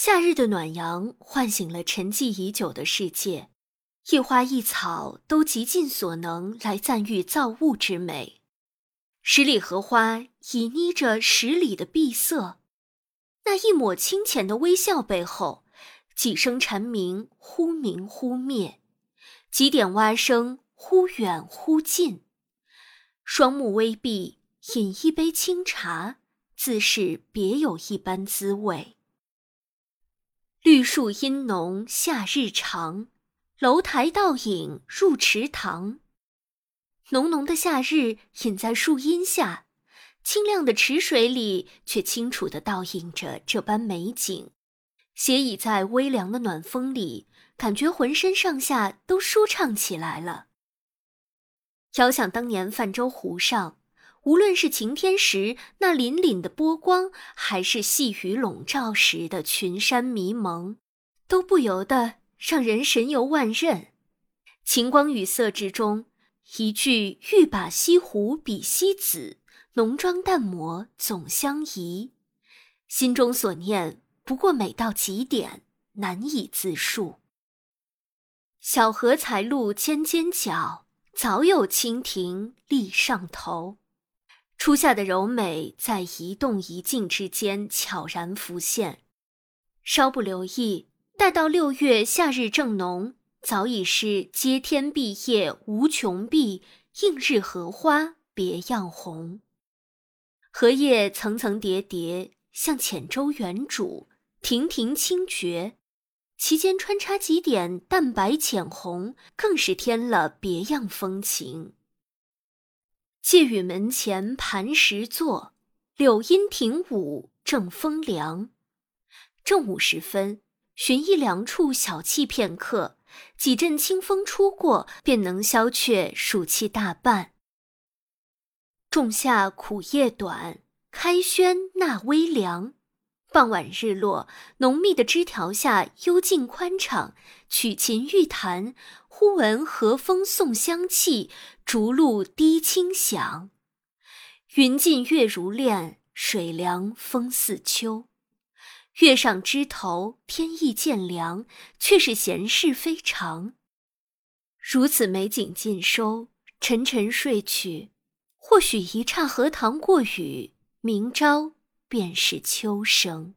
夏日的暖阳唤醒了沉寂已久的世界，一花一草都极尽所能来赞誉造物之美。十里荷花倚睨着十里的碧色，那一抹清浅的微笑背后，几声蝉鸣忽明忽灭，几点蛙声忽远忽近。双目微闭，饮一杯清茶，自是别有一般滋味。绿树阴浓夏日长，楼台倒影入池塘。浓浓的夏日隐在树荫下，清亮的池水里却清楚地倒映着这般美景。斜倚在微凉的暖风里，感觉浑身上下都舒畅起来了。遥想当年泛舟湖上。无论是晴天时那粼粼的波光，还是细雨笼罩时的群山迷蒙，都不由得让人神游万仞。晴光雨色之中，一句“欲把西湖比西子，浓妆淡抹总相宜”，心中所念不过美到极点，难以自述。小荷才露尖尖角，早有蜻蜓立上头。初夏的柔美在一动一静之间悄然浮现，稍不留意，待到六月夏日正浓，早已是接天碧叶无穷碧，映日荷花别样红。荷叶层层叠叠，像浅舟远瞩，亭亭清绝，其间穿插几点淡白浅红，更是添了别样风情。借雨门前磐石坐，柳阴亭午正风凉。正午时分，寻一凉处小憩片刻，几阵清风出过，便能消却暑气大半。仲夏苦夜短，开轩纳微凉。傍晚日落，浓密的枝条下，幽静宽敞，曲琴欲弹。忽闻和风送香气，竹露滴清响。云尽月如练，水凉风似秋。月上枝头，天意渐凉，却是闲事非常。如此美景尽收，沉沉睡去，或许一刹荷塘过雨，明朝便是秋声。